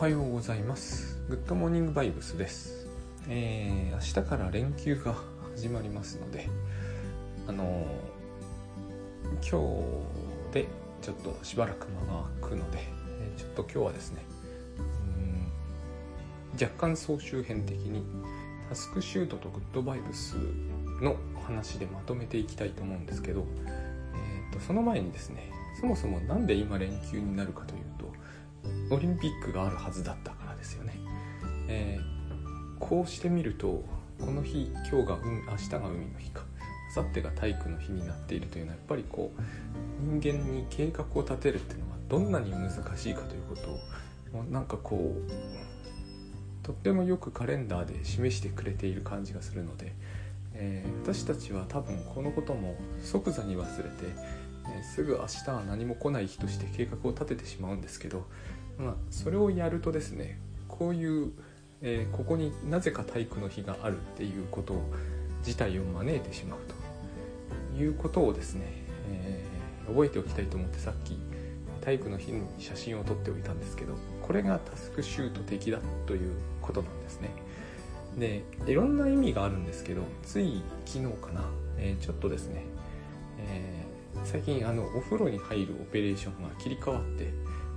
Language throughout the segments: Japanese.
はようございます。グッドモーニングバイブスです。えー、明日から連休が始まりますのであのー、今日でちょっとしばらく間が空くので、えー、ちょっと今日はですね若干総集編的にタスクシュートとグッドバイブスの話でまとめていきたいと思うんですけど、えーと、その前にですねそもそも何で今連休になるかというとオリンピックがあるはずだったからですよね、えー、こうしてみるとこの日今日が海明日が海の日か。明後日が体育の日になっているというのはやっぱりこう人間に計画を立てるっていうのはどんなに難しいかということをなんかこうとってもよくカレンダーで示してくれている感じがするので、えー、私たちは多分このことも即座に忘れて、えー、すぐ明日は何も来ない日として計画を立ててしまうんですけど、まあ、それをやるとですねこういう、えー、ここになぜか体育の日があるっていうことを事態を招いてしまうということをですね、え覚えておきたいと思ってさっき体育の日に写真を撮っておいたんですけどこれがタスクシュート的だということなんですね。でいろんな意味があるんですけどつい昨日かな、えー、ちょっとですね、えー、最近あのお風呂に入るオペレーションが切り替わって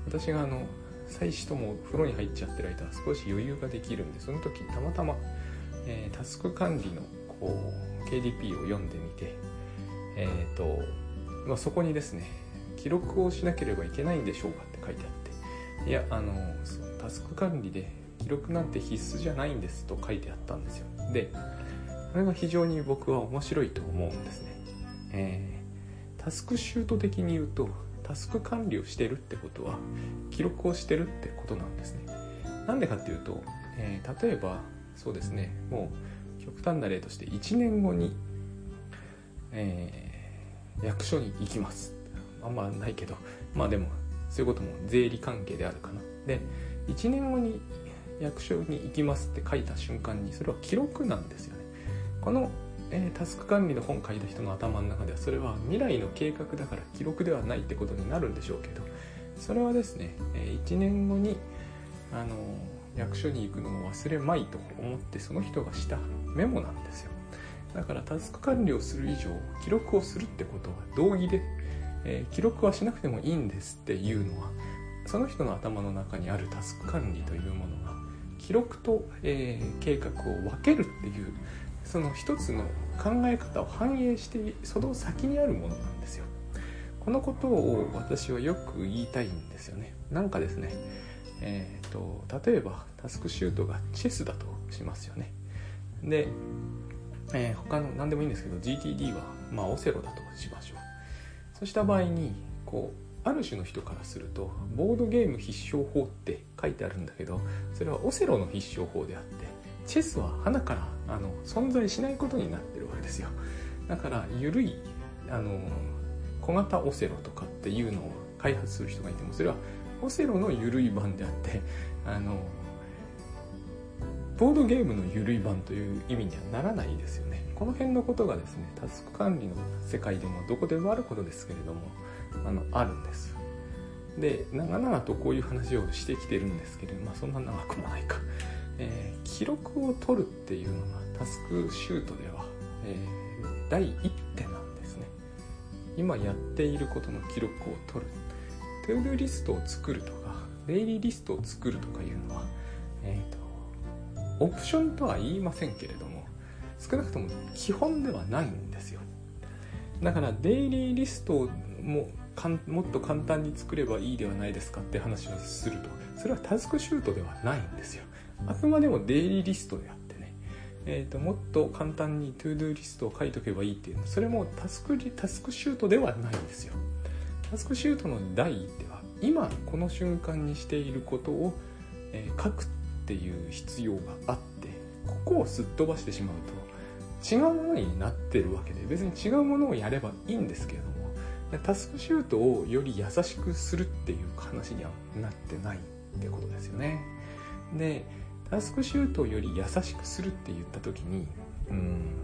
私があの妻子とも風呂に入っちゃってる間少し余裕ができるんでその時たまたま、えー、タスク管理のこう KDP を読んでみてえっ、と、まあ、そこにですね記録をしなければいけないんでしょうかって書いてあっていやあのタスク管理で記録なんて必須じゃないんですと書いてあったんですよ。でこれが非常に僕は面白いと思うんですね、えー、タスクシュート的に言うとタスク管理をしてるってことは記録をしてるってことなんですね。なんでかっていうと、えー、例えばそうですねもう極端な例として1年後に、えー、役所に行きます。あんまないけどまあでもそういうことも税理関係であるかな。で1年後に役所に行きますって書いた瞬間にそれは記録なんですよね。この、えー、タスク管理の本書いた人の頭の中ではそれは未来の計画だから記録ではないってことになるんでしょうけどそれはですね、えー、1年後にあの役所に行くのを忘れまいと思ってその人がしたメモなんですよ。だからタスク管理をする以上記録をするってことは道義でえー、記録はしなくてもいいんですっていうのはその人の頭の中にあるタスク管理というものが記録と、えー、計画を分けるっていうその一つの考え方を反映してその先にあるものなんですよ。このことを私はよく言いたいんですよね。なんかですねえーと、と例えばタスクシュートがチェスだとしますよね。で、えー、他の何でもいいんですけど GTD は、まあ、オセロだとしましょう。そうした場合にこうある種の人からするとボードゲーム必勝法って書いてあるんだけどそれはオセロの必勝法であってチェスは花からあの存在しないことになってるわけですよ。だから緩いあの小型オセロとかっていうのを開発する人がいてもそれはオセロの緩い版であってあのボードゲームの緩い版という意味にはならないですよね。この辺のことがですねタスク管理の世界でもどこでもあることですけれどもあのあるんです。で長々とこういう話をしてきてるんですけれどまあそんな長くもないか、えー、記録を取るっていうのがタスクシュートでは、えー、第一手なんですね。今やっていることの記録を取る。 ToDo リストを作るとかデイリーリストを作るとかいうのは、えーと、オプションとは言いませんけれども少なくとも基本ではないんですよ。だからデイリーリストもかんもっと簡単に作ればいいではないですかって話をするとそれはタスクシュートではないんですよ。あくまでもデイリーリストであっ、えーと、もっと簡単に ToDo リストを書いとけばいいっていうそれもタスクタスクシュートではないんですよ。タスクシュートの第一手は今この瞬間にしていることを、えー、書くっていう必要があってここをすっ飛ばしてしまうと違うものになってるわけで別に違うものをやればいいんですけれどもタスクシュートをより優しくするっていう話にはなってないってことですよね。でタスクシュートより優しくするって言った時にうん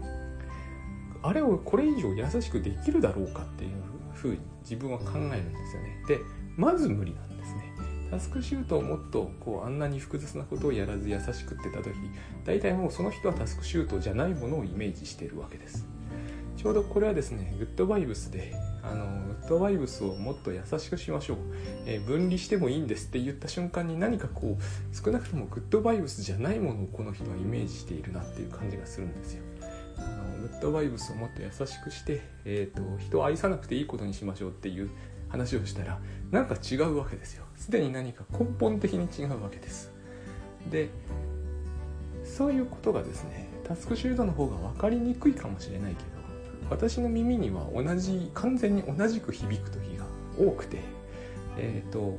あれをこれ以上優しくできるだろうかっていうふうに自分は考えるんですよね。でまず無理なんですね。タスクシュートをもっとこうあんなに複雑なことをやらず優しくってた時大体もうその人はタスクシュートじゃないものをイメージしているわけです。ちょうどこれはですねグッドバイブスであのグッドバイブスをもっと優しくしましょう、えー、分離してもいいんですって言った瞬間に何かこう少なくともグッドバイブスじゃないものをこの人はイメージしているなっていう感じがするんですよ。あのグッドバイブスをもっと優しくして、えーと、人を愛さなくていいことにしましょうっていう話をしたらなんか違うわけですよ。すでに何か根本的に違うわけです。でそういうことがですねタスクシュートの方が分かりにくいかもしれないけど私の耳には同じ完全に同じく響く時が多くてえっ、ー、と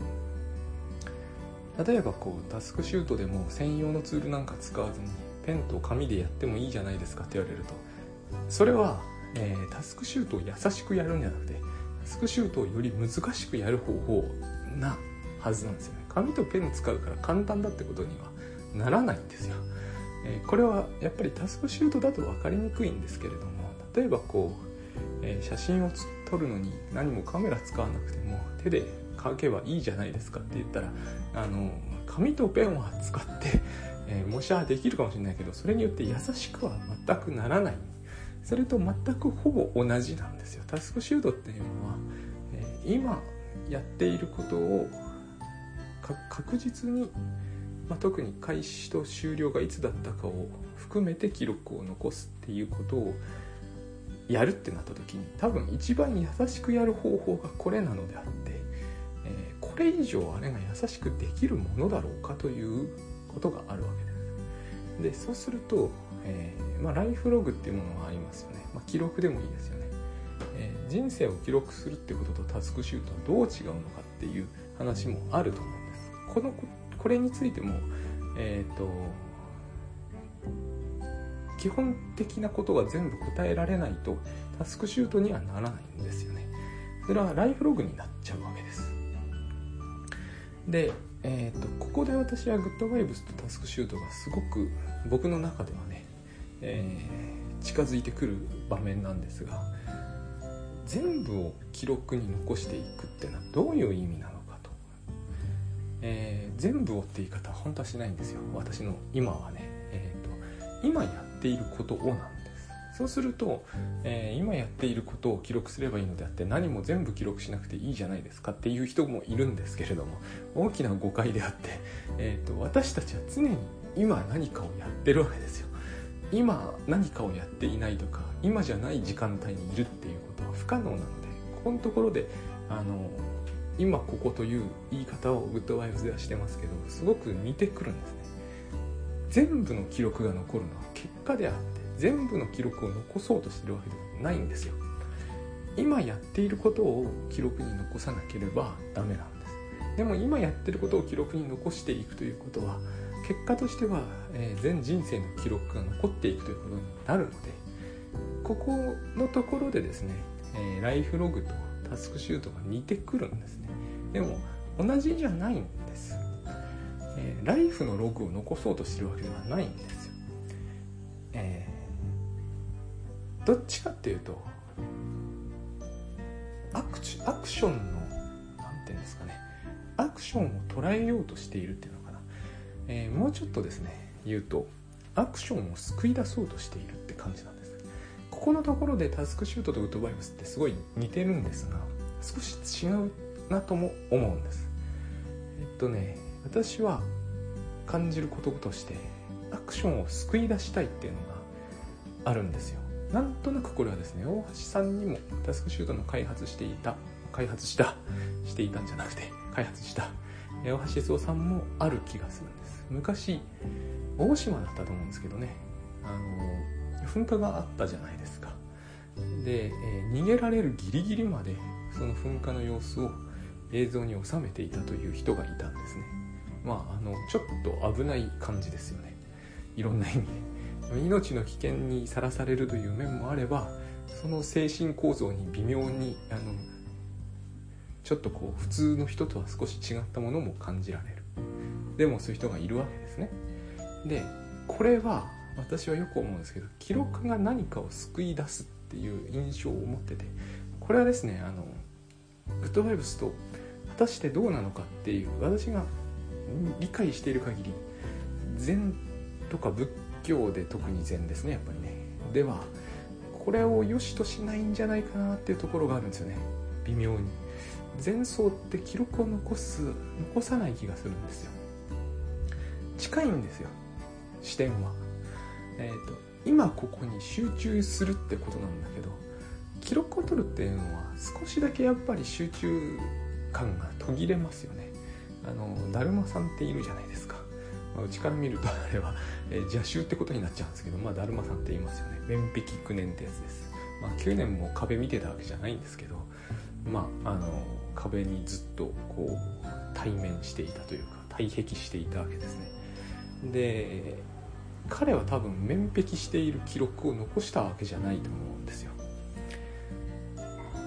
例えばこうタスクシュートでも専用のツールなんか使わずにペンと紙でやってもいいじゃないですかって言われるとそれは、えー、タスクシュートを優しくやるんじゃなくてタスクシュートをより難しくやる方法なはずなんですよね。紙とペン使うから簡単だってことにはならないんですよ、えー、これはやっぱりタスクシュートだと分かりにくいんですけれども例えばこう、えー、写真を撮るのに何もカメラ使わなくても手で描けばいいじゃないですかって言ったらあの紙とペンは使って、えー、模写はできるかもしれないけどそれによって優しくは全くならない。それと全くほぼ同じなんですよ。タスクシュートっていうのは、えー、今やっていることを確実に、まあ、特に開始と終了がいつだったかを含めて記録を残すっていうことをやるってなった時に多分一番優しくやる方法がこれなのであって、えー、これ以上あれが優しくできるものだろうかということがあるわけです。でそうすると、えー、まあ、ライフログっていうものがありますよね、まあ、記録でもいいですよね、えー、人生を記録するってこととタスクシュートはどう違うのかっていう話もあると思うんです。このこれについてもえっ、と基本的なことが全部答えられないとタスクシュートにはならないんですよね。それはライフログになっちゃうわけです。で、えーと、ここで私はグッドバイブスとタスクシュートがすごく僕の中ではね、えー、近づいてくる場面なんですが全部を記録に残していくっていうのはどういう意味なのかと、えー、全部をって言い方は本当はしないんですよ。私の今はね、えーと今やていることをなんです。そうすると、えー、今やっていることを記録すればいいのであって何も全部記録しなくていいじゃないですかっていう人もいるんですけれども大きな誤解であって、えーと、私たちは常に今何かをやってるわけですよ。今何かをやっていないとか今じゃない時間帯にいるっていうことは不可能なのでここのところであの今ここという言い方をグッドワイフズではしてますけどすごく似てくるんですね。全部の記録が残るのは結果であって全部の記録を残そうとしてるわけではないんですよ。今やっていることを記録に残さなければダメなんです。でも今やってることを記録に残していくということは結果としては、えー、全人生の記録が残っていくということになるのでここのところでですね、えー、ライフログとタスクシュートが似てくるんですね。でも同じじゃないんです。えー、ライフのログを残そうとしてるわけではないんです。えー、どっちかっていうとアクシアクションの何ていうんですかねアクションを捉えようとしているっていうのかな、えー、もうちょっとですね言うとアクションを救い出そうとしているって感じなんです。ここのところでタスクシュートとウッドバイブスってすごい似てるんですが少し違うなとも思うんです。えっとね私は感じることとしてアクションを救い出したいっていうのがあるんですよ。なんとなくこれはですね大橋さんにもタスクシュートの開発していた開発したしていたんじゃなくて開発した大橋静夫さんもある気がするんです。昔大島だったと思うんですけどね。あの噴火があったじゃないですか。で、え、逃げられるギリギリまでその噴火の様子を映像に収めていたという人がいたんですね。まあ、あのちょっと危ない感じですよね。いろんな意味で。命の危険にさらされるという面もあればその精神構造に微妙にあのちょっとこう普通の人とは少し違ったものも感じられる。でもそういう人がいるわけですね。でこれは私はよく思うんですけど記録が何かを救い出すっていう印象を持っててこれはですねあのグッドバイブスと果たしてどうなのかっていう私が理解している限り禅とか仏教で特に禅ですねやっぱりね。ではこれを良しとしないんじゃないかなっていうところがあるんですよね。微妙に。前奏って記録を残す残さない気がするんですよ。近いんですよ。視点は。えっ、ー、と今ここに集中するってことなんだけど記録を取るっていうのは少しだけやっぱり集中感が途切れますよね。あのだるまさんっているじゃないですか、うちから見るとあれは、えー、邪臭ってことになっちゃうんですけどまあだるまさんって言いますよね。面壁9年ってやつです。まあ9年も壁見てたわけじゃないんですけどまああの壁にずっとこう対面していたというか対壁していたわけですね。で彼は多分面壁している記録を残したわけじゃないと思うんですよ。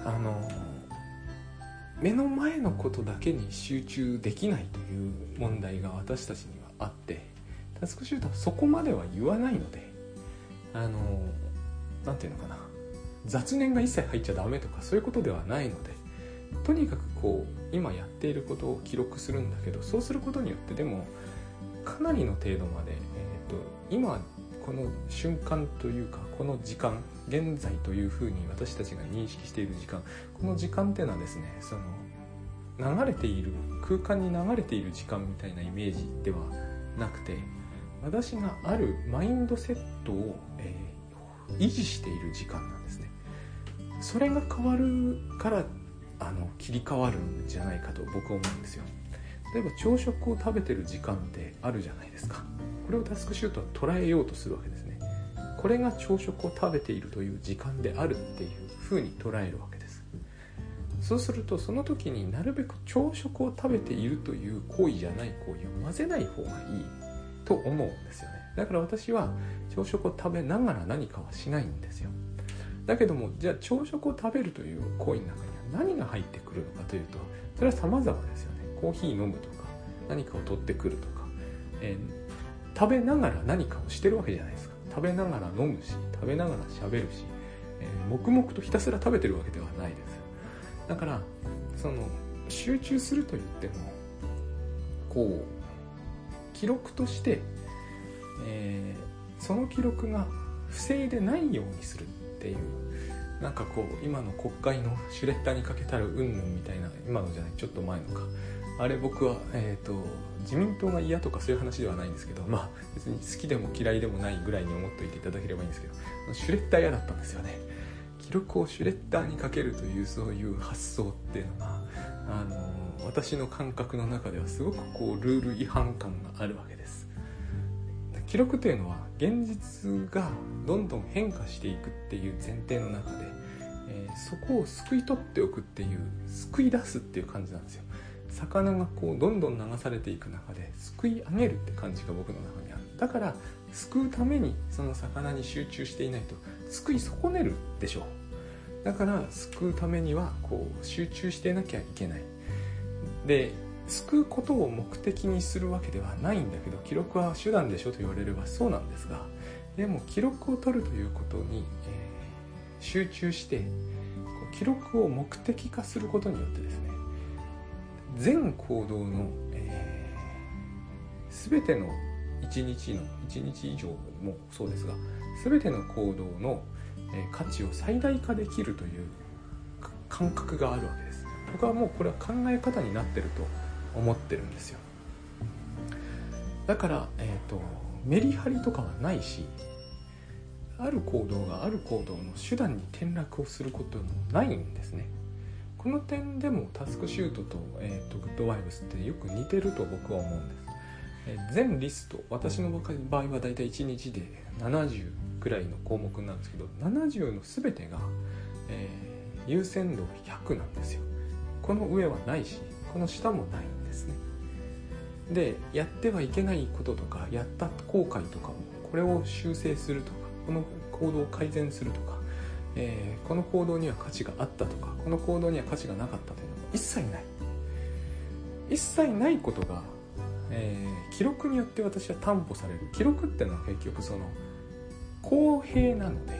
あの目の前のことだけに集中できないという問題が私たちにあってタスクシュートはそこまでは言わないのであの何て言うのかな雑念が一切入っちゃダメとかそういうことではないのでとにかくこう今やっていることを記録するんだけどそうすることによってでもかなりの程度まで、えーと、今この瞬間というかこの時間現在というふうに私たちが認識している時間この時間っていうのはですねその流れている空間に流れている時間みたいなイメージではなくて私があるマインドセットを、えー、維持している時間なんですね。それが変わるからあの切り替わるんじゃないかと僕は思うんですよ。例えば朝食を食べてる時間ってあるじゃないですか。これをタスクシュートは捉えようとするわけですね。これが朝食を食べているという時間であるっていうふうに捉えるわけ。ですそうするとその時になるべく朝食を食べているという行為じゃない行為を混ぜない方がいいと思うんですよね。だから私は朝食を食べながら何かはしないんですよ。だけどもじゃあ朝食を食べるという行為の中には何が入ってくるのかというとそれは様々ですよね。コーヒー飲むとか何かを取ってくるとか、えー、食べながら何かをしてるわけじゃないですか。食べながら飲むし食べながら喋るし、えー、黙々とひたすら食べてるわけではないです。だからその集中すると言ってもこう記録として、えー、その記録が不正でないようにするっていうなんかこう今の国会のシュレッダーにかけたるうんぬんみたいな今のじゃないちょっと前のか。あれ僕は、えーと、自民党が嫌とかそういう話ではないんですけどまあ別に好きでも嫌いでもないぐらいに思っておいていただければいいんですけどシュレッダー嫌だったんですよね。記録をシュレッダーにかけるというそういう発想っていうのがあの私の感覚の中ではすごくこうルール違反感があるわけです。記録というのは現実がどんどん変化していくっていう前提の中で、えー、そこを救い取っておくっていう救い出すっていう感じなんですよ。魚がこうどんどん流されていく中ですくい上げるって感じが僕の中にだから救うためにその魚に集中していないと。救い損ねるでしょう。だから救うためにはこう集中してなきゃいけない。で救うことを目的にするわけではないんだけど記録は手段でしょと言われればそうなんですがでも記録を取るということに、えー、集中して記録を目的化することによってですね全行動の、えー、全ての1日の1日以上もそうですが全ての行動の、え、価値を最大化できるという感覚があるわけです。僕はもうこれは考え方になってると思ってるんですよ。だから、えーと、メリハリとかはないしある行動がある行動の手段に転落をすることもないんですね。この点でもタスクシュートと,、えーと、グッドワイブスってよく似てると僕は思うんです、全リスト私の場合はだいたい1日で70くらいの項目なんですけど70の全てが、えー、優先度100なんですよ。この上はないしこの下もないんですね。でやってはいけないこととかやった後悔とかもこれを修正するとかこの行動を改善するとか、えー、この行動には価値があったとかこの行動には価値がなかったというのも一切ない。一切ないことが、えー、記録によって私は担保される。記録ってのは結局その公平なので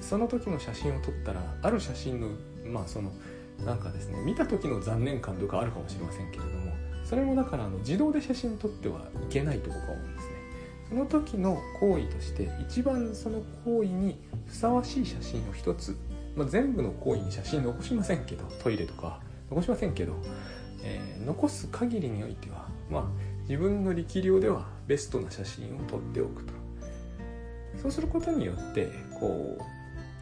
その時の写真を撮ったらある写真のまあそのなんかですね見た時の残念感とかあるかもしれませんけれどもそれもだからあの自動で写真撮ってはいけないと僕は思うんですね。その時の行為として一番その行為にふさわしい写真を一つ、まあ、全部の行為に写真残しませんけどトイレとか残しませんけど、えー、残す限りにおいてはまあ自分の力量ではベストな写真を撮っておくと。そうすることによってこう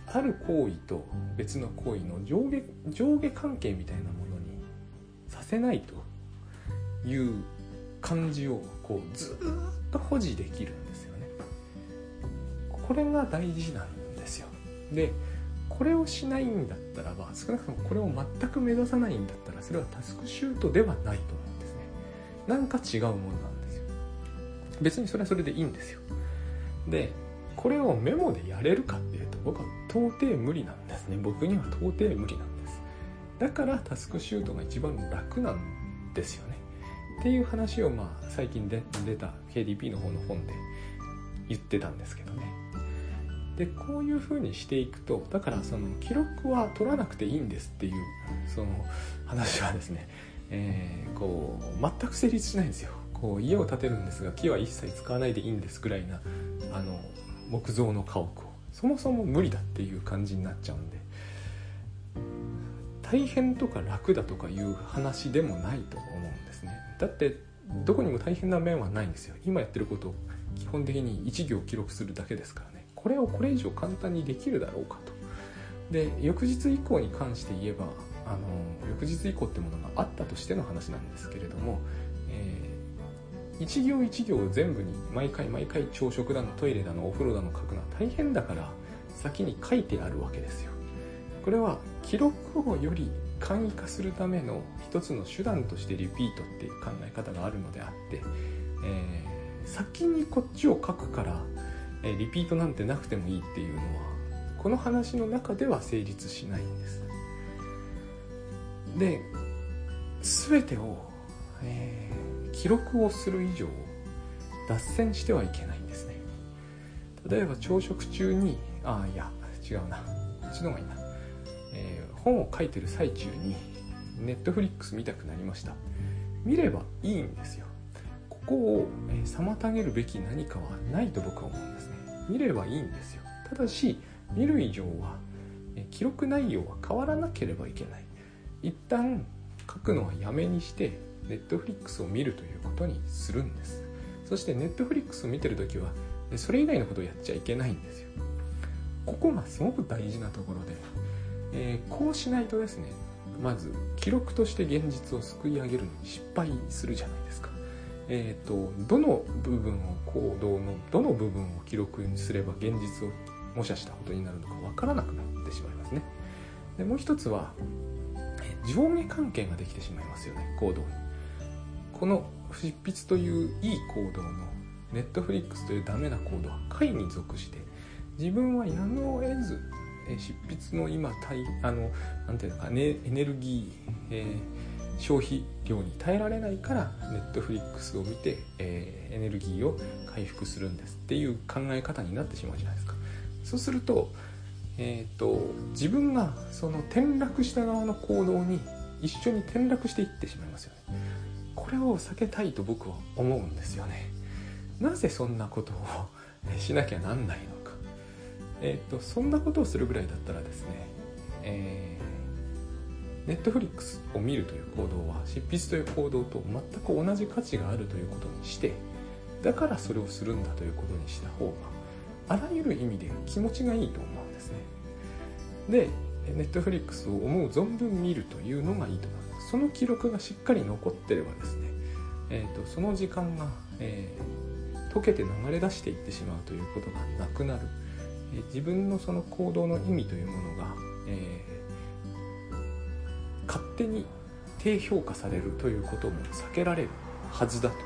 ある行為と別の行為の上下上下関係みたいなものにさせないという感じをこうずっと保持できるんですよね。これが大事なんですよ。でこれをしないんだったらば少なくともこれを全く目指さないんだったらそれはタスクシュートではないと。思なんか違うものなんですよ。別にそれはそれでいいんですよ。でこれをメモでやれるかっていうと僕は到底無理なんですね。僕には到底無理なんです。だからタスクシュートが一番楽なんですよね。っていう話をまあ最近で出た KDP の方の本で言ってたんですけどね。でこういうふうにしていくとだからその記録は取らなくていいんですっていうその話はですね、えー、こう全く成立しないんですよ。こう家を建てるんですが木は一切使わないでいいんですぐらいなあの木造の家屋を。そもそも無理だっていう感じになっちゃうんで。大変とか楽だとかいう話でもないと思うんですね。だってどこにも大変な面はないんですよ。今やってることを基本的に1行記録するだけですからね。これをこれ以上簡単にできるだろうかと。で翌日以降に関して言えばあの翌日以降ってものがあったとしての話なんですけれども、えー、一行一行全部に毎回毎回朝食だのトイレだのお風呂だの書くのは大変だから先に書いてあるわけですよ。これは記録をより簡易化するための一つの手段としてリピートっていう考え方があるのであって、えー、先にこっちを書くから、えー、リピートなんてなくてもいいっていうのはこの話の中では成立しないんです。で全てを、えー、記録をする以上脱線してはいけないんですね。例えば朝食中にああいや違うな。こっちの方がいいな。え本を書いてる最中にネットフリックス見たくなりました。見ればいいんですよ。ここをえ妨げるべき何かはないと僕は思うんですね。見ればいいんですよ。ただし見る以上は記録内容は変わらなければいけない。一旦書くのはやめにしてネットフリックスを見るということにするんですそしてネットフリックスを見てる時はそれ以外のことをやっちゃいけないんですよここがすごく大事なところでえー、こうしないとですねまず記録として現実をすくい上げるのに失敗するじゃないですか。えーと、どの部分を行動のどの部分を記録にすれば現実を模写したことになるのか分からなくなってしまいますね。でもう一つは上下関係ができてしまいますよね行動に。この執筆といういい行動のネットフリックスというダメな行動は解に属して自分はやむを得ず執筆の今あのなんていうのかねエネルギー、えー、消費量に耐えられないからネットフリックスを見て、えー、エネルギーを回復するんですっていう考え方になってしまうじゃないですかそうすると,、えーと、自分がその転落した側の行動に一緒に転落していってしまいますよね。これを避けたいと僕は思うんですよね。なぜそんなことをしなきゃなんないのか。えっ、ー、とそんなことをするぐらいだったらですね、えー、ネットフリックスを見るという行動は執筆という行動と全く同じ価値があるということにしてだからそれをするんだということにした方があらゆる意味で気持ちがいいと思うんですね。でネットフリックスを思う存分見るというのがいいと思います。その記録がしっかり残ってればですね、えーと、その時間が、えー、溶けて流れ出していってしまうということがなくなる。え自分のその行動の意味というものが、えー、勝手に低評価されるということも避けられるはずだと。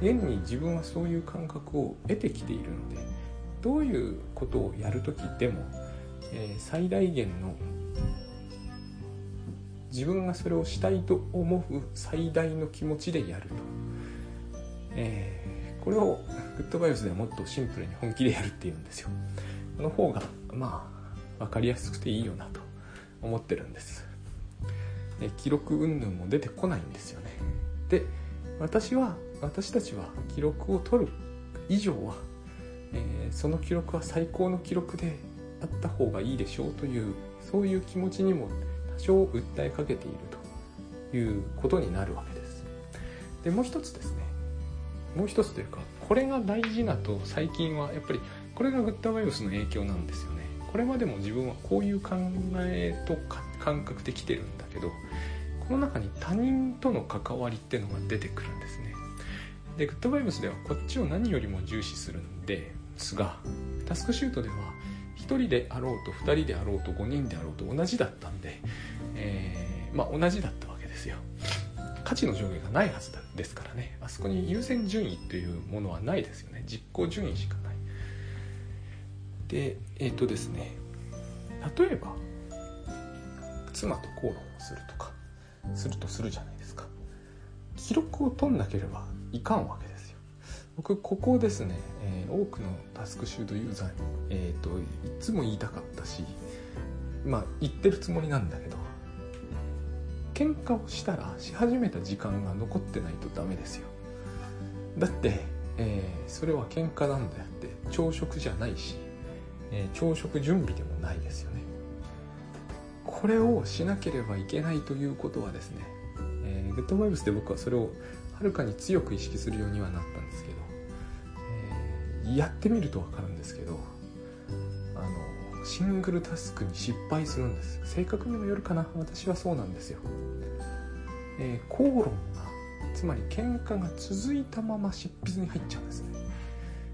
現に自分はそういう感覚を得てきているのでどういうことをやる時でも、えー、最大限の自分がそれをしたいと思う最大の気持ちでやると、えー、これをグッドバイオスではもっとシンプルに本気でやるっていうんですよ。の方がまあ分かりやすくていいよなと思ってるんです。え記録云々も出てこないんですよね。で私は私たちは記録を取る以上は、えー、その記録は最高の記録であった方がいいでしょうというそういう気持ちにも多少訴えかけているということになるわけです。でもう一つですね。もう一つというかこれが大事なと最近はやっぱりこれがグッドバイオスの影響なんですよね。これまでも自分はこういう考えと感覚で来てるんだけどこの中に他人との関わりってのが出てくるんですね。でグッドバイブスではこっちを何よりも重視するんでですがタスクシュートでは1人であろうと2人であろうと5人であろうと同じだったんで、えー、まあ同じだったわけですよ。価値の上下がないはずですからね。あそこに優先順位というものはないですよね。実行順位しかない。でえっ、ー、とですね例えば妻と口論をするとかするとするじゃないですか。記録を取んなければいかんわけ僕ここですね、えー、多くのタスクシュートユーザーに、えーと、いつも言いたかったしまあ言ってるつもりなんだけど喧嘩をしたらし始めた時間が残ってないとダメですよ。だって、えー、それは喧嘩なんであって朝食じゃないし、えー、朝食準備でもないですよね。これをしなければいけないということはですね、えー、グッドバイブスで僕はそれをはるかに強く意識するようにはなったんですけど、えー、やってみると分かるんですけどあのシングルタスクに失敗するんです。性格にもよるかな。私はそうなんですよ、えー、口論がつまり喧嘩が続いたまま執筆に入っちゃうんですね。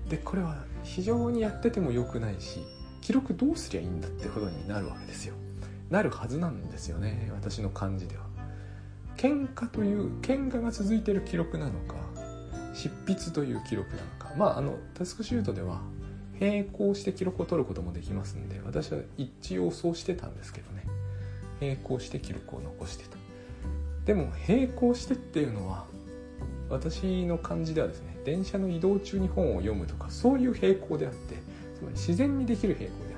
でこれは非常にやってても良くないし記録どうすりゃいいんだってことになるわけですよ。なるはずなんですよね私の感じでは。喧嘩という喧嘩が続いてる記録なのか執筆という記録なのか。まああのタスクシュートでは並行して記録を取ることもできますんで私は一応そうしてたんですけどね。並行して記録を残してたでも並行してっていうのは私の感じではですね電車の移動中に本を読むとかそういう並行であってつまり自然にできる並行で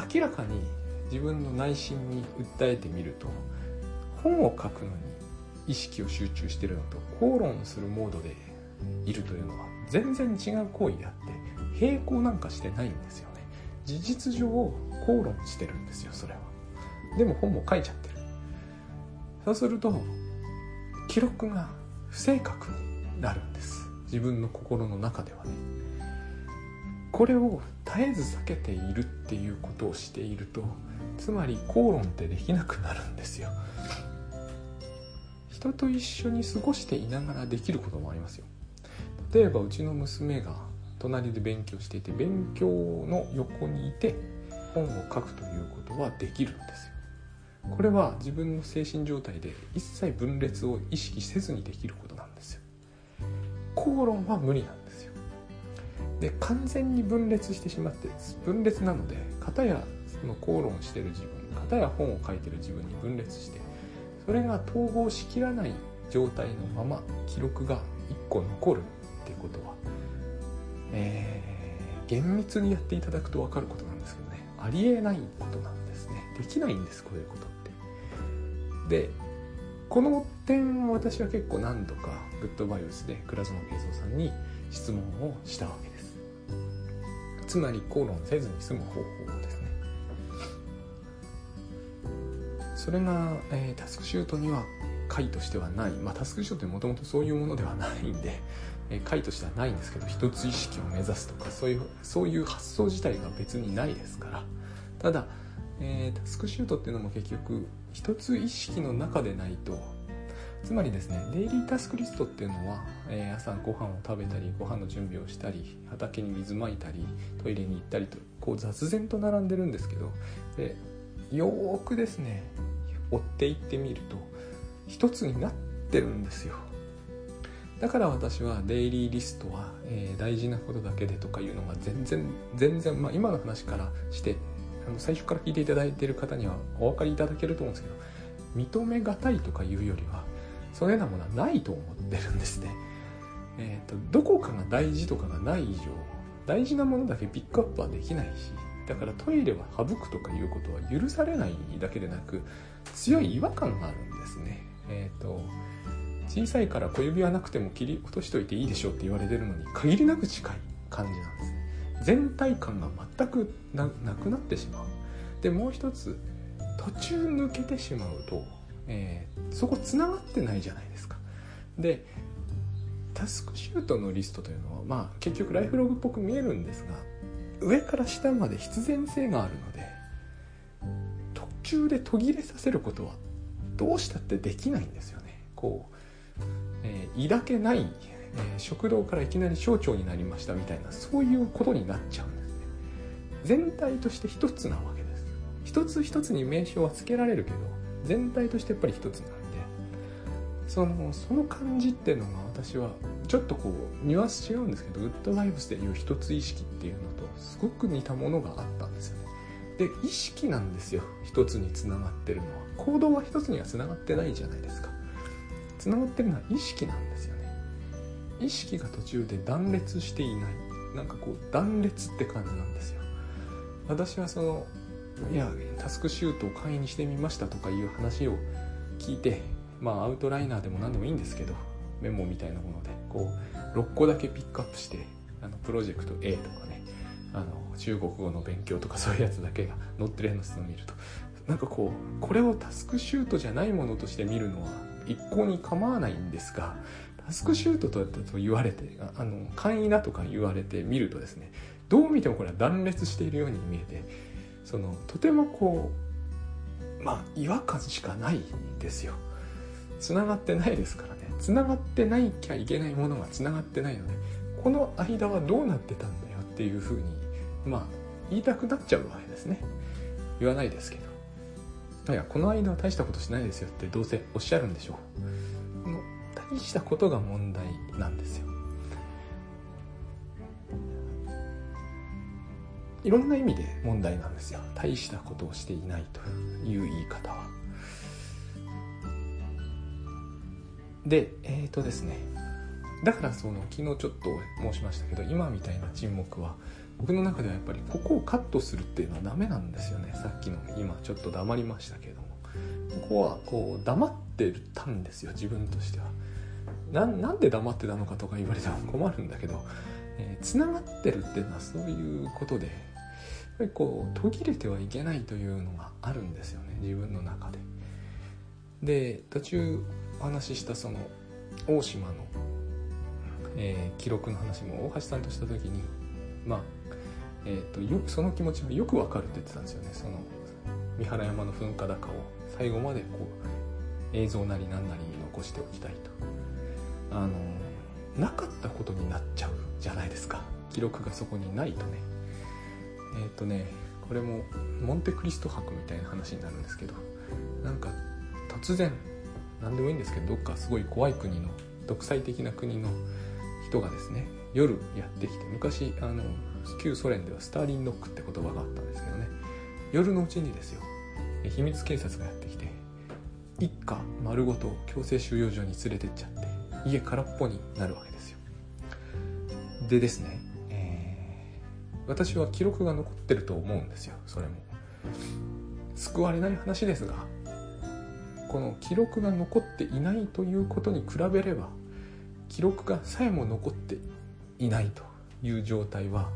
あって明らかに自分の内心に訴えてみると本を書くのに意識を集中してるのと口論するモードでいるというのは全然違う行為であって並行なんかしてないんですよね。事実上口論してるんですよそれは。でも本も書いちゃってる。そうすると記録が不正確になるんです。自分の心の中ではね。これを絶えず避けているっていうことをしているとつまり口論ってできなくなるんですよ。人と一緒に過ごしていながらできることもありますよ。例えばうちの娘が隣で勉強していて勉強の横にいて本を書くということはできるんですよ。これは自分の精神状態で一切分裂を意識せずにできることなんですよ。口論は無理なんですよ。で完全に分裂してしまって分裂なので片やその口論してる自分片や本を書いてる自分に分裂してそれが統合しきらない状態のまま記録が1個残る。ことは、えー、厳密にやっていただくと分かることなんですけどね。ありえないことなんですね。できないんですこういうことって。でこの点を私は結構何度かグッドバイオスで倉園慶三さんに質問をしたわけです。つまり口論せずに済む方法ですね。それが、えー、タスクシュートには解としてはない、まあ、タスクシュートってもともとそういうものではないんで、えー、解としてはないんですけど一つ意識を目指すとかそういうそういう発想自体が別にないですから。ただ、えー、タスクシュートっていうのも結局一つ意識の中でないと。つまりですねデイリータスクリストっていうのは、えー、朝ご飯を食べたりご飯の準備をしたり畑に水まいたりトイレに行ったりとこう雑然と並んでるんですけどでよーくですね追っていってみると一つになってるんですよ。だから私はデイリーリストは、えー、大事なことだけでとかいうのが全然全然、まあ、今の話からしてあの最初から聞いていただいている方にはお分かりいただけると思うんですけど認めがたいとかいうよりはそのようなものはないと思ってるんですね。えーと、どこかが大事とかがない以上大事なものだけピックアップはできないしだからトイレは省くとかいうことは許されないだけでなく強い違和感があるんですねえっ、ー、と小さいから小指はなくても切り落としといていいでしょうって言われてるのに限りなく近い感じなんです。ね全体感が全くなくなってしまう。でもう一つ途中抜けてしまうと、えー、そこつながってないじゃないですか。でタスクシュートのリストというのはまあ結局ライフログっぽく見えるんですが上から下まで必然性があるので途中で途切れさせることはどうしたってできないんですよね。こう、えー、抱けない、えー、食堂からいきなり省庁になりましたみたいなそういうことになっちゃうんですね。全体として一つなわけです。一つ一つに名称は付けられるけど全体としてやっぱり一つなんで。そのその感じっていうのが私はちょっとこうニュアンス違うんですけどグッドバイブスでいう一つ意識っていうのとすごく似たものがあったんですよね。で意識なんですよ。一つにつながってるのは。行動は一つにはつながってないじゃないですか。つながってるのは意識なんですよね。意識が途中で断裂していない。なんかこう断裂って感じなんですよ。私はそのいやタスクシュートを簡易にしてみましたとかいう話を聞いてまあアウトライナーでも何でもいいんですけどメモみたいなものでこう6個だけピックアップしてあのプロジェクト A とかねあの中国語の勉強とかそういうやつだけが載ってるやつを見ると。なんかこうこれをタスクシュートじゃないものとして見るのは一向に構わないんですがタスクシュートとと言われてあの簡易なとか言われて見るとですねどう見てもこれは断裂しているように見えてそのとてもこうまあ違和感しかないんですよ。つながってないですからね。つながってないきゃいけないものがつながってないのでこの間はどうなってたんだよっていうふうにまあ言いたくなっちゃうわけですね。言わないですけど。いやこの間は大したことしないですよってどうせおっしゃるんでしょう。の大したことが問題なんですよ。いろんな意味で問題なんですよ。大したことをしていないという言い方は。でえっ、ー、とですね。だからその昨日ちょっと申しましたけど今みたいな沈黙は僕の中ではやっぱりここをカットするっていうのはダメなんですよね。さっきの今ちょっと黙りましたけれども。ここはこう黙ってたんですよ自分としては。なんで黙ってたのかとか言われても困るんだけどつな、えー、がってるっていうのはそういうことでやっぱりこう途切れてはいけないというのがあるんですよね自分の中で。で途中お話ししたその大島の、えー、記録の話も大橋さんとした時にまあ、えーと、よその気持ちがよくわかるって言ってたんですよね。その三原山の噴火高を最後までこう映像なり何なりに残しておきたいと。あのなかったことになっちゃうじゃないですか。記録がそこにないとね。えっ、ー、とねこれもモンテクリスト博みたいな話になるんですけどなんか突然何でもいいんですけどどっかすごい怖い国の独裁的な国の人がですね夜やってきて昔あの旧ソ連ではスターリンノックって言葉があったんですけどね。夜のうちにですよ。秘密警察がやってきて一家丸ごと強制収容所に連れてっちゃって家空っぽになるわけですよ。でですね、えー、私は記録が残ってると思うんですよ。それも。救われない話ですがこの記録が残っていないということに比べれば記録がさえも残っていないという状態は、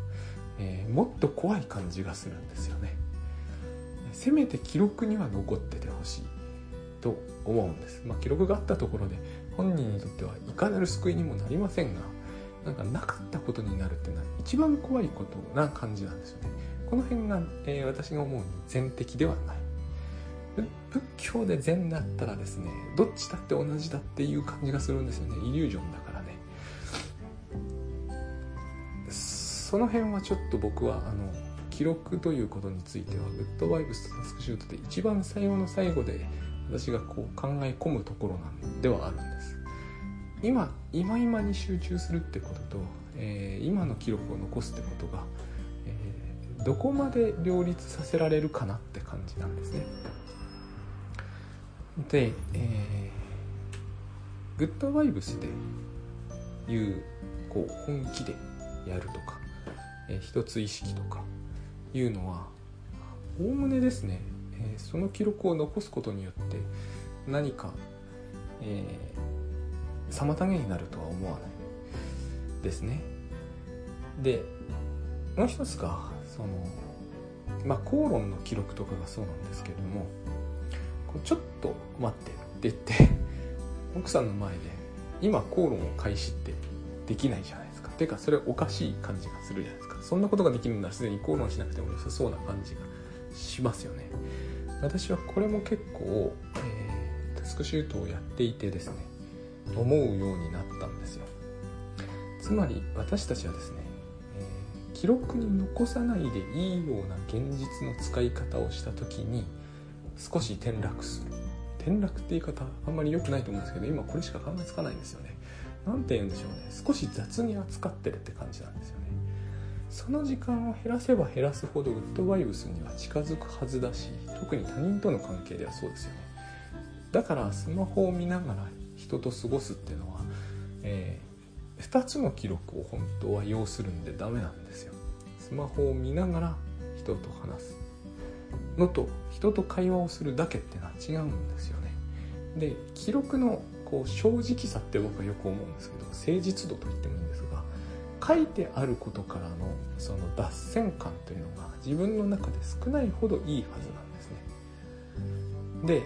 えー、もっと怖い感じがするんですよね。せめて記録には残っててほしいと思うんです、まあ、記録があったところで本人にとってはいかなる救いにもなりませんがなんかなかったことになるっていうのは一番怖いことな感じなんですよね。この辺が、えー、私が思うに全的ではない。仏教で禅だったらですねどっちだって同じだっていう感じがするんですよね。イリュージョンだから。その辺はちょっと僕はあの記録ということについてはグッドバイブスとタスクシュートで一番最後の最後で私がこう考え込むところなんではあるんです。今今今に集中するってことと、えー、今の記録を残すってことが、えー、どこまで両立させられるかなって感じなんですね。で、えー、グッドバイブスでいうこう本気でやるとか、えー、一つ意識とかいうのはおおむねですね、えー、その記録を残すことによって何か、えー、妨げになるとは思わないですね。でもう一つがそのまあ口論の記録とかがそうなんですけれどもちょっと待ってって言って奥さんの前で今口論を開始ってできないじゃないていうかそれおかしい感じがするじゃないですか。そんなことができるならすでに口論しなくても良さそうな感じがしますよね。私はこれも結構、えー、タスクシュートをやっていてですね思うようになったんですよ。つまり私たちはですね、えー、記録に残さないでいいような現実の使い方をした時に少し転落する。転落って言い方あんまり良くないと思うんですけど今これしか考えつかないんですよね。何て言うんでしょうね。少し雑に扱ってるって感じなんですよね。その時間を減らせば減らすほどウッドバイブスには近づくはずだし特に他人との関係ではそうですよね。だからスマホを見ながら人と過ごすっていうのは、えー、2つの記録を本当は要するんでダメなんですよ。スマホを見ながら人と話す。のと人と会話をするだけっていうのは違うんですよね。で記録のこう正直さって僕はよく思うんですけど誠実度と言ってもいいんですが書いてあることからのその脱線感というのが自分の中で少ないほどいいはずなんですね。で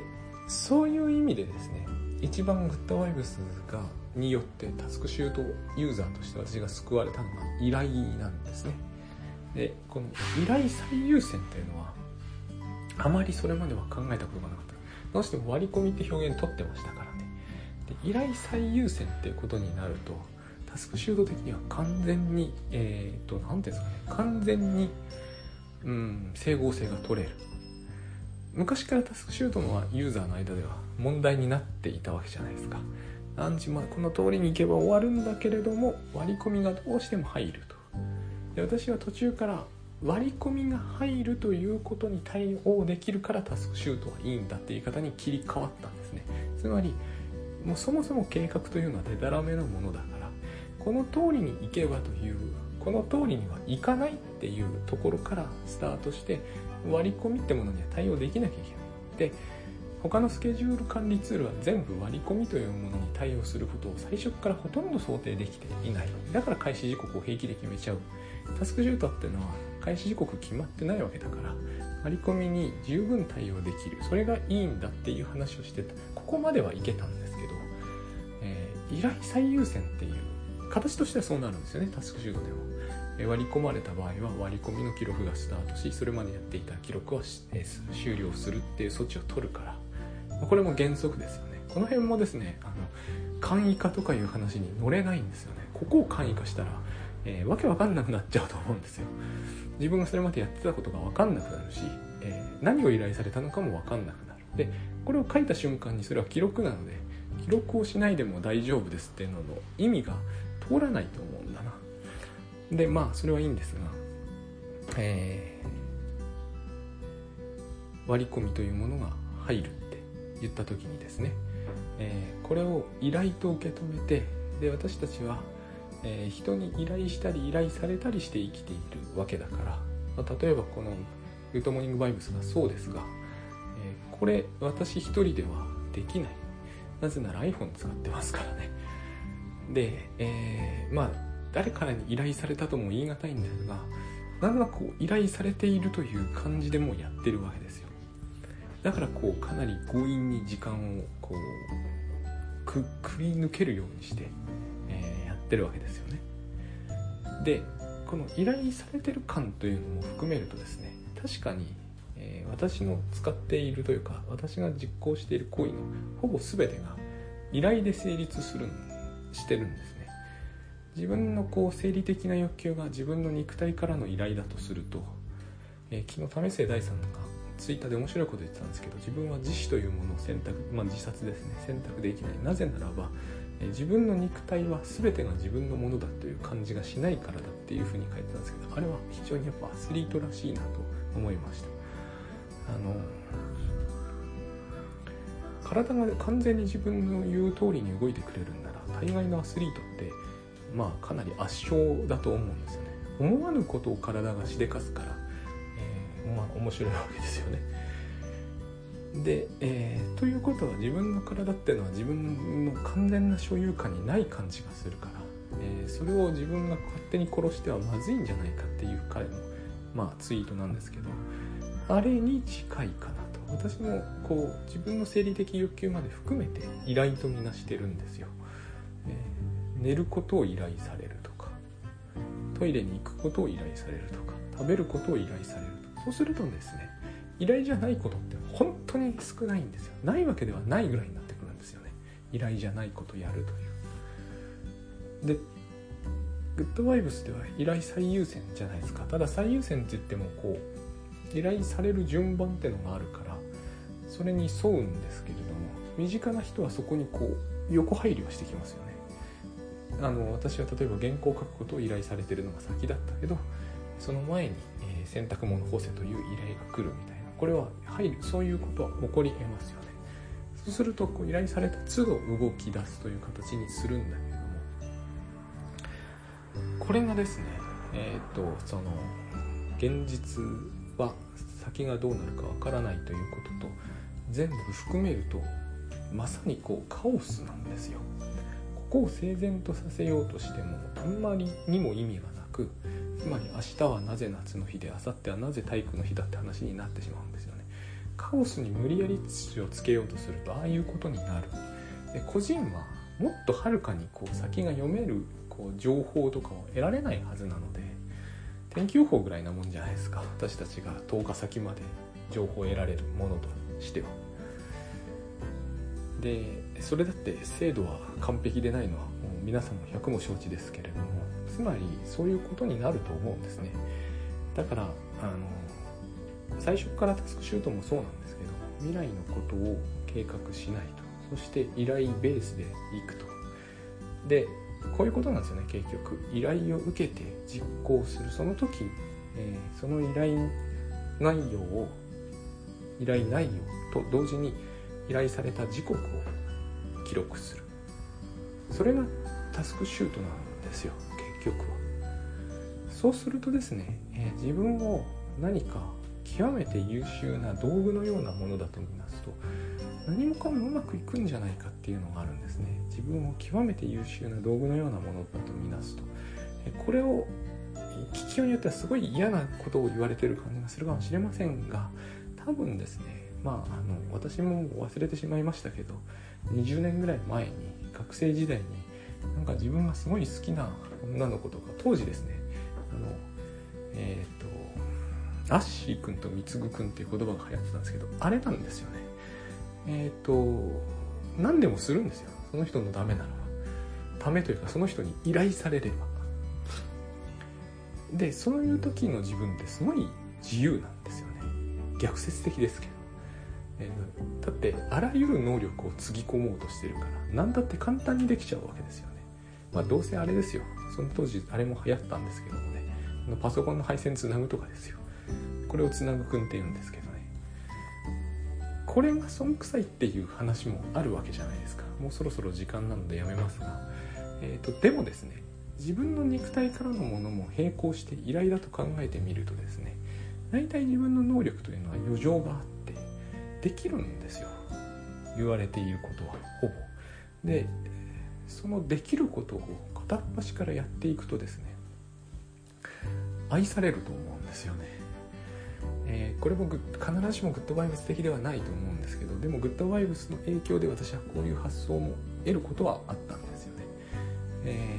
そういう意味でですね一番グッドワイブスがによってタスクシュートユーザーとして私が救われたのが依頼なんですね。でこの依頼最優先というのはあまりそれまでは考えたことがなかった。どうしても割り込みって表現取ってましたからで依頼最優先っていうことになるとタスクシュート的には完全にえっ、ー、と何ていうんですかね完全にうん整合性が取れる。昔からタスクシュートのはユーザーの間では問題になっていたわけじゃないですか。何時までこの通りに行けば終わるんだけれども割り込みがどうしても入ると。で私は途中から割り込みが入るということに対応できるからタスクシュートはいいんだって言い方に切り替わったんですね。つまりもうそもそも計画というのはデタラメなものだからこの通りに行けばというこの通りには行かないっていうところからスタートして割り込みってものには対応できなきゃいけない。で他のスケジュール管理ツールは全部割り込みというものに対応することを最初からほとんど想定できていない。だから開始時刻を平気で決めちゃう。タスクシュートっていうのは開始時刻決まってないわけだから割り込みに十分対応できる。それがいいんだっていう話をしてた。ここまではいけたんですけど、えー、依頼最優先っていう形としてはそうなるんですよね。タスクシュートでも、割り込まれた場合は割り込みの記録がスタートしそれまでやっていた記録は、終了するっていう措置を取るから。これも原則ですよねこの辺もですね。あの簡易化とかいう話に乗れないんですよね。ここを簡易化したらえー、わけわかんなくなっちゃうと思うんですよ。自分がそれまでやってたことがわかんなくなるし、えー、何を依頼されたのかもわかんなくなる。でこれを書いた瞬間にそれは記録なので記録をしないでも大丈夫ですっていうのの意味が通らないと思うんだな。でまあそれはいいんですが、えー、割り込みというものが入るって言った時にですね、えー、これを依頼と受け止めてで私たちはえー、人に依頼したり依頼されたりして生きているわけだから、まあ、例えばこの「グッドモーニングバイブス」がそうですが、えー、これ私一人ではできない。なぜなら iPhone 使ってますからね。で、えー、まあ誰からに依頼されたとも言い難いんですがなんだこう依頼されているという感じでもやってるわけですよ。だからこうかなり強引に時間をこうくくり抜けるようにしてえやってるわけですよね。でこの依頼されてる感というのも含めるとですね確かに、え、私の使っているというか私が実行している行為のほぼ全てが依頼で成立するしてるんですね。自分のこう生理的な欲求が自分の肉体からの依頼だとすると、えー、昨日為末大さんがツイッターで面白いこと言ってたんですけど自分は自死というものを選択まあ自殺ですね。選択できない。なぜならばえ自分の肉体は全てが自分のものだという感じがしないからだっていうふうに書いてたんですけどあれは非常にやっぱアスリートらしいなと思いました。の体が完全に自分の言う通りに動いてくれるんなら大概のアスリートってまあかなり圧勝だと思うんですよね思わぬことを体がしでかすからえ、まあ面白いわけですよね。で、えー、ということは自分の体っていうのは自分の完全な所有下にない感じがするから、えー、それを自分が勝手に殺してはまずいんじゃないかっていう彼の、まあ、ツイートなんですけどあれに近いかなと。私もこう自分の生理的欲求まで含めて依頼とみなしてるんですよ、えー、寝ることを依頼されるとかトイレに行くことを依頼されるとか食べることを依頼されるとそうするとですね依頼じゃないことって本当に少ないんですよ。ないわけではないぐらいになってくるんですよね。依頼じゃないことやるという。でグッドバイブスでは依頼最優先じゃないですか。ただ最優先って言ってもこう依頼される順番ってのがあるからそれに沿うんですけれども身近な人はそこにこう横入りをしてきますよね。あの私は例えば原稿を書くことを依頼されてるのが先だったけどその前に、えー、洗濯物干せという依頼が来るみたいなこれは入るそういうことは起こりえますよね。そうするとこう依頼された都度動き出すという形にするんだけどもこれがですねえっ、ー、とその現実は先がどうなるかわからないということと全部含めるとまさにこうカオスなんですよ。ここを整然とさせようとしてもあんまりにも意味がなくつまり明日はなぜ夏の日で明後日はなぜ体育の日だって話になってしまうんですよね。カオスに無理やり秩序をつけようとするとああいうことになる。で個人はもっとはるかにこう先が読めるこう情報とかを得られないはずなので天気予報ぐらいなもんじゃないですか。私たちが10日先まで情報を得られるものとしては。でそれだって精度は完璧でないのはもう皆さんも100も承知ですけれどもつまりそういうことになると思うんですね。だからあの最初からタスクシュートもそうなんですけど未来のことを計画しないと。そして依頼ベースでいくと。でこういうことなんですよね結局依頼を受けて実行する。その時、えー、その依頼内容を依頼内容と同時に依頼された時刻を記録する。それがタスクシュートなんですよ結局は。そうするとですね、えー、自分を何か極めて優秀な道具のようなものだと見ますと何もかもうまくいくんじゃないかっていうのがあるんですね。自分を極めて優秀な道具のようなものだと見なすと。これを聞きようによってはすごい嫌なことを言われてる感じがするかもしれませんが多分ですねまああの私も忘れてしまいましたけど20年ぐらい前に学生時代になんか自分がすごい好きな女の子とか当時ですねあのえっ、ー、とアッシー君と貢君っていう言葉が流行ってたんですけどあれなんですよね。えっ、ー、と何でもするんですよ。その人のためならばためというかその人に依頼されれば。でそういう時の自分ってすごい自由なんですよね。逆説的ですけど、えー、だってあらゆる能力をつぎ込もうとしてるから何だって簡単にできちゃうわけですよね。まあどうせあれですよ。その当時あれも流行ったんですけどもね。パソコンの配線つなぐとかですよ。これをつなぐくんって言うんですけど。これが損臭いっていう話もあるわけじゃないですか。もうそろそろ時間なのでやめますが、えーと、でもですね自分の肉体からのものも並行して依頼だと考えてみるとですね大体自分の能力というのは余剰があってできるんですよ。言われていることはほぼ。でそのできることを片っ端からやっていくとですね愛されると思うんですよね、えー、これも必ずしもグッドバイブス的ではないと思うんですけどでもグッドバイブスの影響で私はこういう発想も得ることはあったんですよね、え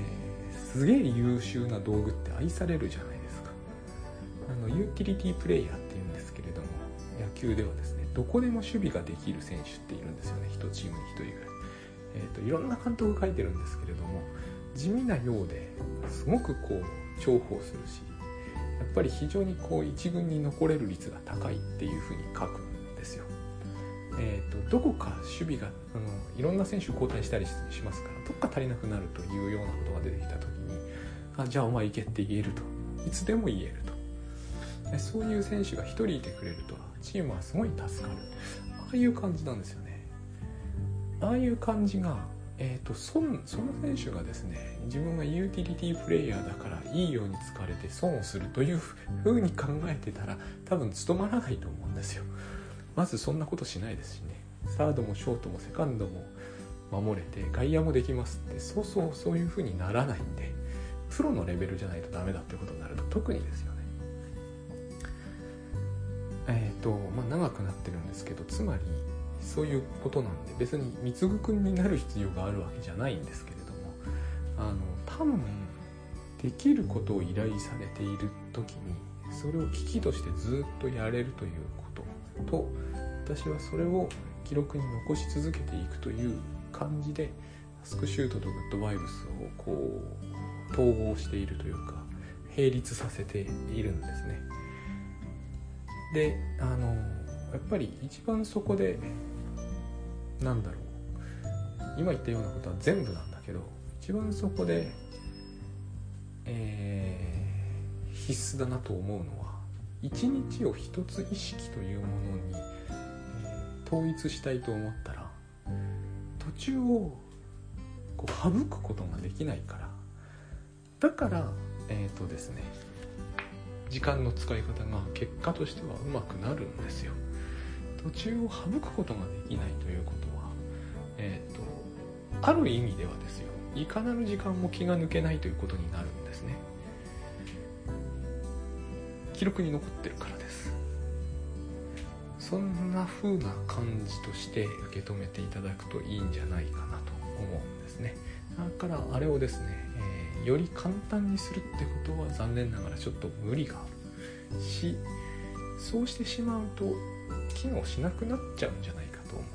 ー、すげえ優秀な道具って愛されるじゃないですか。あのユーティリティプレイヤーっていうんですけれども野球ではですねどこでも守備ができる選手っているんですよね。1チームに1人ぐらい、えーと、いろんな監督が書いてるんですけれども地味なようですごくこう重宝するしやっぱり非常にこう一軍に残れる率が高いっていうふうに書くんですよ。えーと、どこか守備があのいろんな選手交代したりしますからどっか足りなくなるというようなことが出てきた時にあじゃあお前行けって言えると。いつでも言えると。でそういう選手が1人いてくれるとチームはすごい助かる。ああいう感じなんですよね。ああいう感じがえーと、そのその選手がですね自分はユーティリティプレイヤーだからいいように使われて損をするというふうに考えてたら多分務まらないと思うんですよ。まずそんなことしないですしね。サードもショートもセカンドも守れて外野もできますってそうそうそういうふうにならないんでプロのレベルじゃないとダメだってことになると特にですよね。えっ、ー、とまあ長くなってるんですけどつまりそういうことなんで別に貢ぐ君になる必要があるわけじゃないんですけれどもあの多分できることを依頼されている時にそれを危機としてずっとやれるということと私はそれを記録に残し続けていくという感じでスクシュートとグッドバイブスをこう統合しているというか並立させているんですね。であのやっぱり一番そこでなんだろう。今言ったようなことは全部なんだけど一番そこで、えー、必須だなと思うのは一日を一つ意識というものに、えー、統一したいと思ったら途中をこう省くことができないから。だからえっ、ー、とですね時間の使い方が結果としてはうまくなるんですよ。途中を省くことができないということはえっ、ー、とある意味ではですよいかなる時間も気が抜けないということになるんですね。記録に残ってるからです。そんな風な感じとして受け止めていただくといいんじゃないかなと思うんですね。だからあれをですね、えー、より簡単にするってことは残念ながらちょっと無理がある。しそうしてしまうと機能しなくなっちゃうんじゃないかと思う。